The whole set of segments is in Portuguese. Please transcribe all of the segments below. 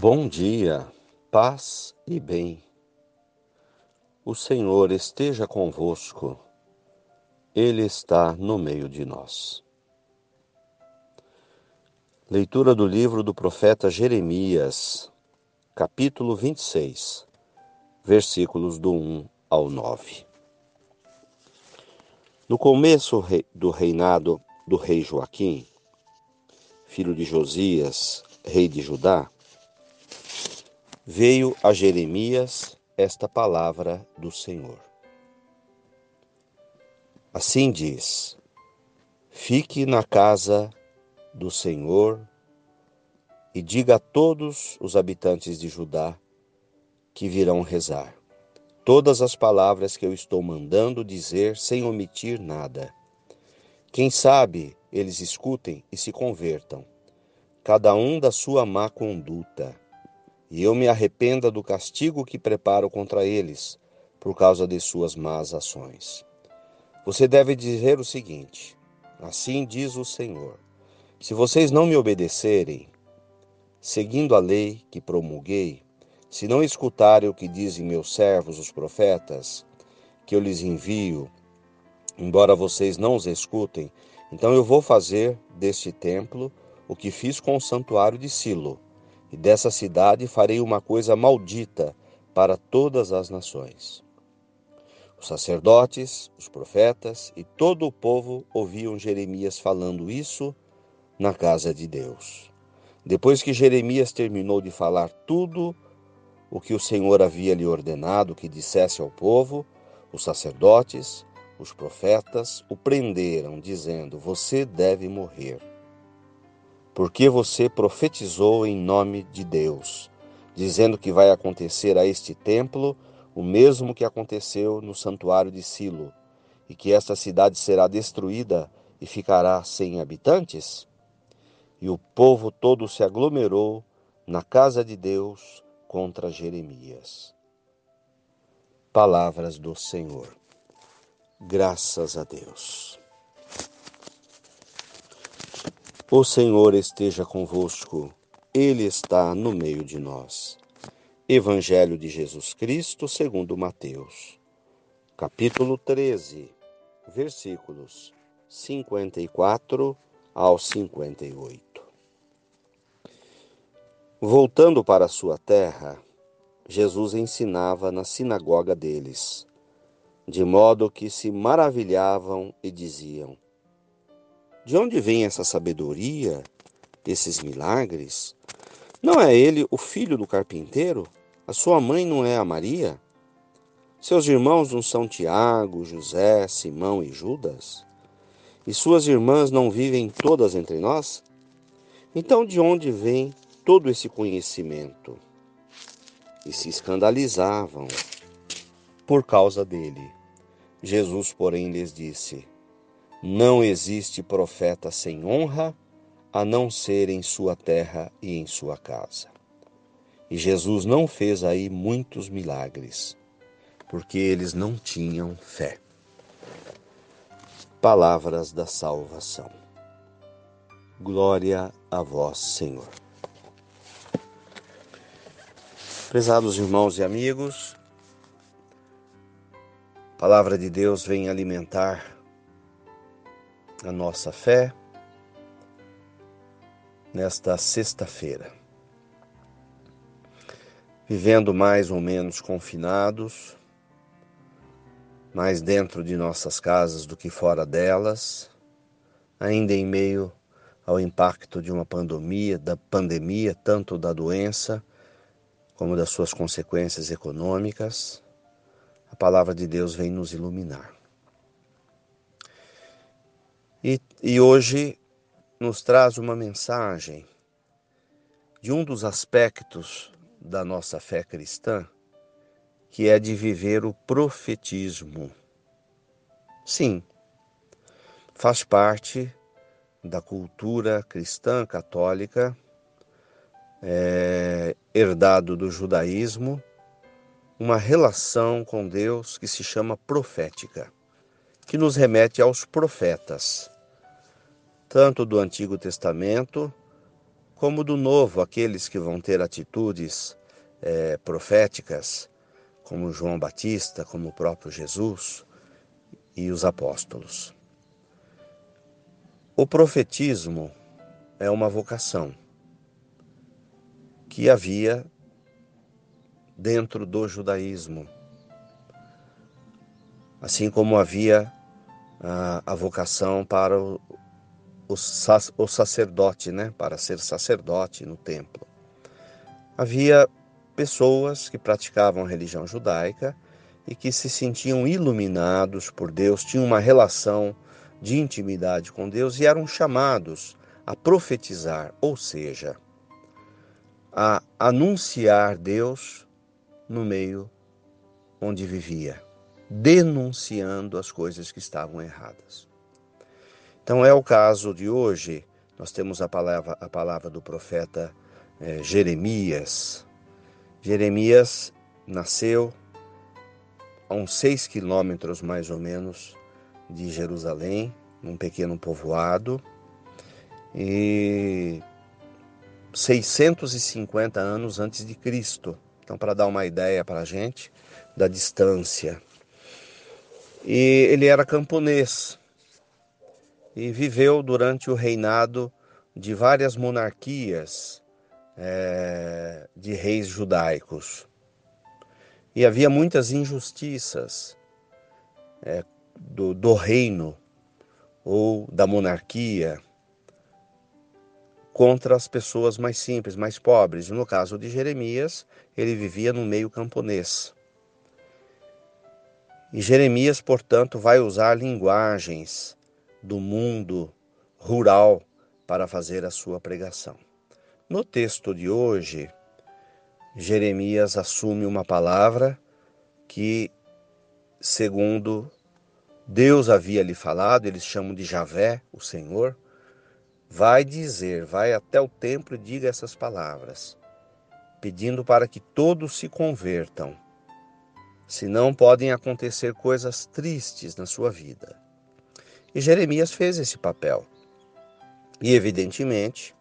Bom dia, paz e bem. O Senhor esteja convosco, Ele está no meio de nós. Leitura do livro do profeta Jeremias, capítulo 26, versículos do 1 ao 9. No começo do reinado do rei Joaquim, filho de Josias, rei de Judá, veio a Jeremias esta palavra do Senhor. Assim diz: Fique na casa do Senhor e diga a todos os habitantes de Judá que virão rezar todas as palavras que eu estou mandando dizer sem omitir nada. Quem sabe eles escutem e se convertam, cada um da sua má conduta e eu me arrependa do castigo que preparo contra eles, por causa de suas más ações. Você deve dizer o seguinte: Assim diz o Senhor: Se vocês não me obedecerem, seguindo a lei que promulguei, se não escutarem o que dizem meus servos, os profetas, que eu lhes envio, embora vocês não os escutem, então eu vou fazer deste templo o que fiz com o santuário de Silo e dessa cidade farei uma coisa maldita para todas as nações. Os sacerdotes, os profetas e todo o povo ouviam Jeremias falando isso na casa de Deus. Depois que Jeremias terminou de falar tudo o que o Senhor havia lhe ordenado que dissesse ao povo, os sacerdotes, os profetas o prenderam, dizendo: Você deve morrer porque você profetizou em nome de Deus, dizendo que vai acontecer a este templo o mesmo que aconteceu no santuário de Silo, e que esta cidade será destruída e ficará sem habitantes? E o povo todo se aglomerou na casa de Deus contra Jeremias. Palavras do Senhor. Graças a Deus. O Senhor esteja convosco, Ele está no meio de nós. Evangelho de Jesus Cristo, segundo Mateus, capítulo 13, versículos 54 ao 58. Voltando para sua terra, Jesus ensinava na sinagoga deles, de modo que se maravilhavam e diziam: de onde vem essa sabedoria, esses milagres? Não é ele o filho do carpinteiro? A sua mãe não é a Maria? Seus irmãos não são Tiago, José, Simão e Judas? E suas irmãs não vivem todas entre nós? Então de onde vem todo esse conhecimento? E se escandalizavam por causa dele. Jesus, porém, lhes disse: não existe profeta sem honra, a não ser em sua terra e em sua casa. E Jesus não fez aí muitos milagres, porque eles não tinham fé. Palavras da salvação. Glória a vós, Senhor. Prezados irmãos e amigos, a palavra de Deus vem alimentar a nossa fé nesta sexta-feira. Vivendo mais ou menos confinados, mais dentro de nossas casas do que fora delas, ainda em meio ao impacto de uma pandemia, da pandemia, tanto da doença como das suas consequências econômicas, a palavra de Deus vem nos iluminar. E, hoje nos traz uma mensagem de um dos aspectos da nossa fé cristã, que é de viver o profetismo. Sim, faz parte da cultura cristã católica, é, herdado do judaísmo, uma relação com Deus que se chama profética que nos remete aos profetas, tanto do Antigo Testamento como do novo aqueles que vão ter atitudes é, proféticas, como João Batista, como o próprio Jesus e os apóstolos. O profetismo é uma vocação que havia dentro do judaísmo, assim como havia a, a vocação para o, o, o sacerdote, né, para ser sacerdote no templo. Havia pessoas que praticavam a religião judaica e que se sentiam iluminados por Deus, tinham uma relação de intimidade com Deus e eram chamados a profetizar, ou seja, a anunciar Deus no meio onde vivia, denunciando as coisas que estavam erradas. Então é o caso de hoje, nós temos a palavra, a palavra do profeta é, Jeremias. Jeremias nasceu a uns seis quilômetros mais ou menos de Jerusalém, num pequeno povoado, e 650 anos antes de Cristo. Então, para dar uma ideia para a gente da distância. E ele era camponês e viveu durante o reinado de várias monarquias é, de reis judaicos. E havia muitas injustiças é, do, do reino ou da monarquia contra as pessoas mais simples, mais pobres. No caso de Jeremias, ele vivia no meio camponês. E Jeremias, portanto, vai usar linguagens do mundo rural para fazer a sua pregação. No texto de hoje, Jeremias assume uma palavra que, segundo Deus havia lhe falado, eles chamam de Javé, o Senhor, vai dizer, vai até o templo e diga essas palavras, pedindo para que todos se convertam, senão podem acontecer coisas tristes na sua vida. E Jeremias fez esse papel. E, evidentemente,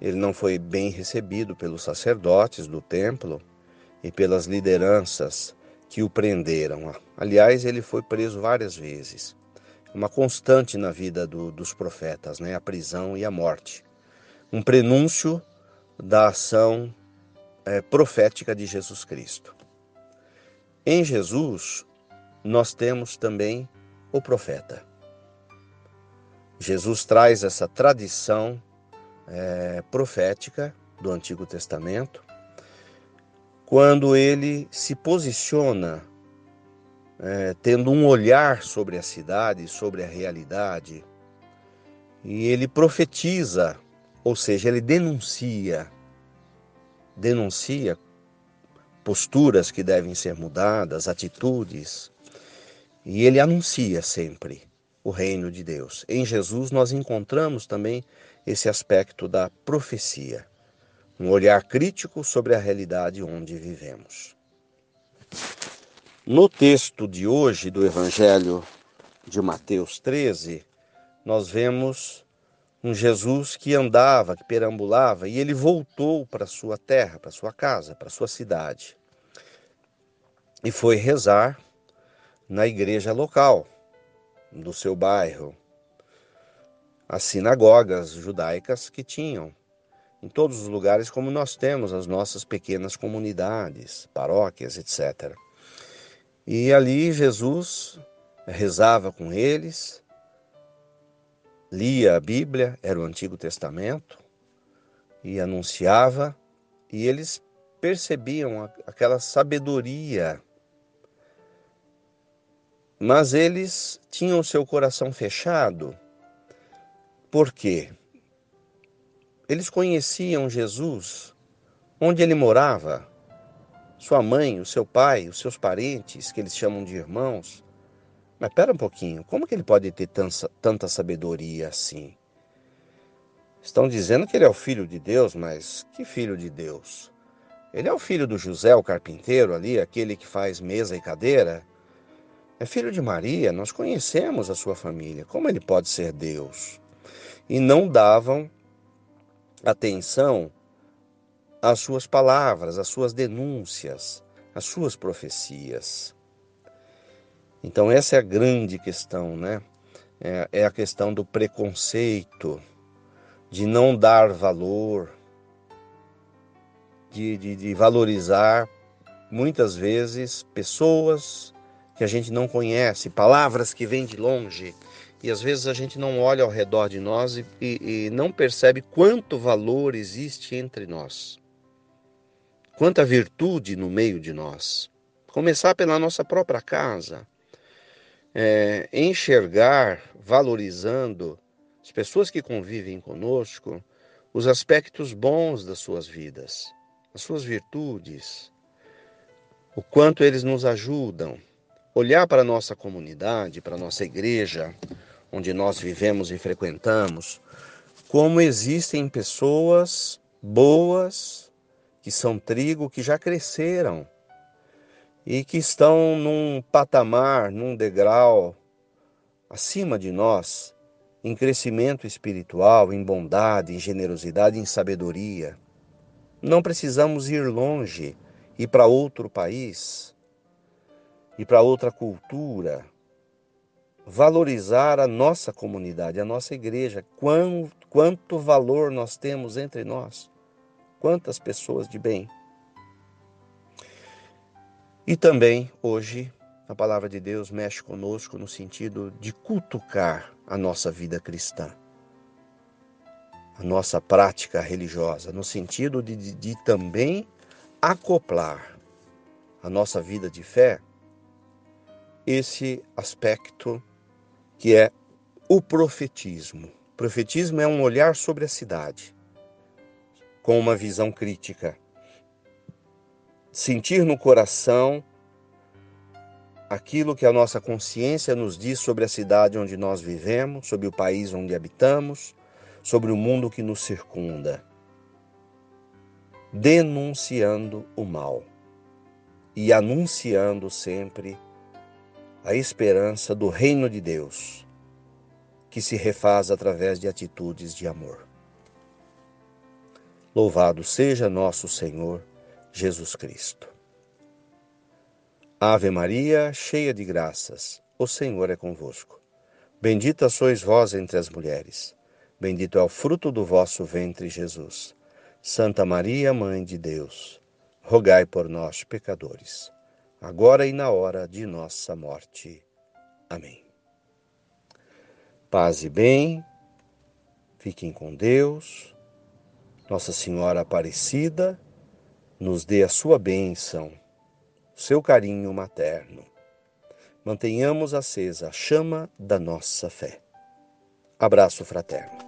ele não foi bem recebido pelos sacerdotes do templo e pelas lideranças que o prenderam. Aliás, ele foi preso várias vezes. Uma constante na vida do, dos profetas, né? a prisão e a morte. Um prenúncio da ação é, profética de Jesus Cristo. Em Jesus, nós temos também o profeta. Jesus traz essa tradição é, profética do Antigo Testamento quando ele se posiciona é, tendo um olhar sobre a cidade, sobre a realidade, e ele profetiza, ou seja, ele denuncia, denuncia posturas que devem ser mudadas, atitudes, e ele anuncia sempre o reino de Deus. Em Jesus nós encontramos também esse aspecto da profecia um olhar crítico sobre a realidade onde vivemos. No texto de hoje do Evangelho de Mateus 13, nós vemos um Jesus que andava, que perambulava, e ele voltou para sua terra, para sua casa, para sua cidade. E foi rezar na igreja local do seu bairro, as sinagogas judaicas que tinham em todos os lugares, como nós temos as nossas pequenas comunidades, paróquias, etc. E ali Jesus rezava com eles, lia a Bíblia, era o Antigo Testamento, e anunciava, e eles percebiam aquela sabedoria. Mas eles tinham seu coração fechado. Por quê? Eles conheciam Jesus onde ele morava, sua mãe, o seu pai, os seus parentes, que eles chamam de irmãos. Mas espera um pouquinho, como que ele pode ter tanta sabedoria assim? Estão dizendo que ele é o filho de Deus, mas que filho de Deus? Ele é o filho do José, o carpinteiro ali, aquele que faz mesa e cadeira? É filho de Maria, nós conhecemos a sua família. Como ele pode ser Deus? E não davam atenção às suas palavras, às suas denúncias, às suas profecias. Então, essa é a grande questão, né? É, é a questão do preconceito, de não dar valor, de, de, de valorizar muitas vezes pessoas que a gente não conhece, palavras que vêm de longe, e às vezes a gente não olha ao redor de nós e, e, e não percebe quanto valor existe entre nós, quanta virtude no meio de nós. Começar pela nossa própria casa, é, enxergar, valorizando as pessoas que convivem conosco, os aspectos bons das suas vidas, as suas virtudes, o quanto eles nos ajudam. Olhar para a nossa comunidade, para a nossa igreja, onde nós vivemos e frequentamos, como existem pessoas boas, que são trigo, que já cresceram e que estão num patamar, num degrau acima de nós, em crescimento espiritual, em bondade, em generosidade, em sabedoria. Não precisamos ir longe, ir para outro país, ir para outra cultura, valorizar a nossa comunidade, a nossa igreja, quanto, quanto valor nós temos entre nós, quantas pessoas de bem. E também, hoje, a palavra de Deus mexe conosco no sentido de cutucar a nossa vida cristã, a nossa prática religiosa, no sentido de, de, de também acoplar a nossa vida de fé esse aspecto que é o profetismo. O profetismo é um olhar sobre a cidade, com uma visão crítica. Sentir no coração aquilo que a nossa consciência nos diz sobre a cidade onde nós vivemos, sobre o país onde habitamos, sobre o mundo que nos circunda. Denunciando o mal e anunciando sempre a esperança do reino de Deus, que se refaz através de atitudes de amor. Louvado seja nosso Senhor Jesus Cristo. Ave Maria, cheia de graças, o Senhor é convosco. Bendita sois vós entre as mulheres, bendito é o fruto do vosso ventre, Jesus. Santa Maria, Mãe de Deus, rogai por nós, pecadores agora e na hora de nossa morte. Amém. Paz e bem, fiquem com Deus. Nossa Senhora Aparecida nos dê a sua bênção, seu carinho materno. Mantenhamos acesa a chama da nossa fé. Abraço fraterno.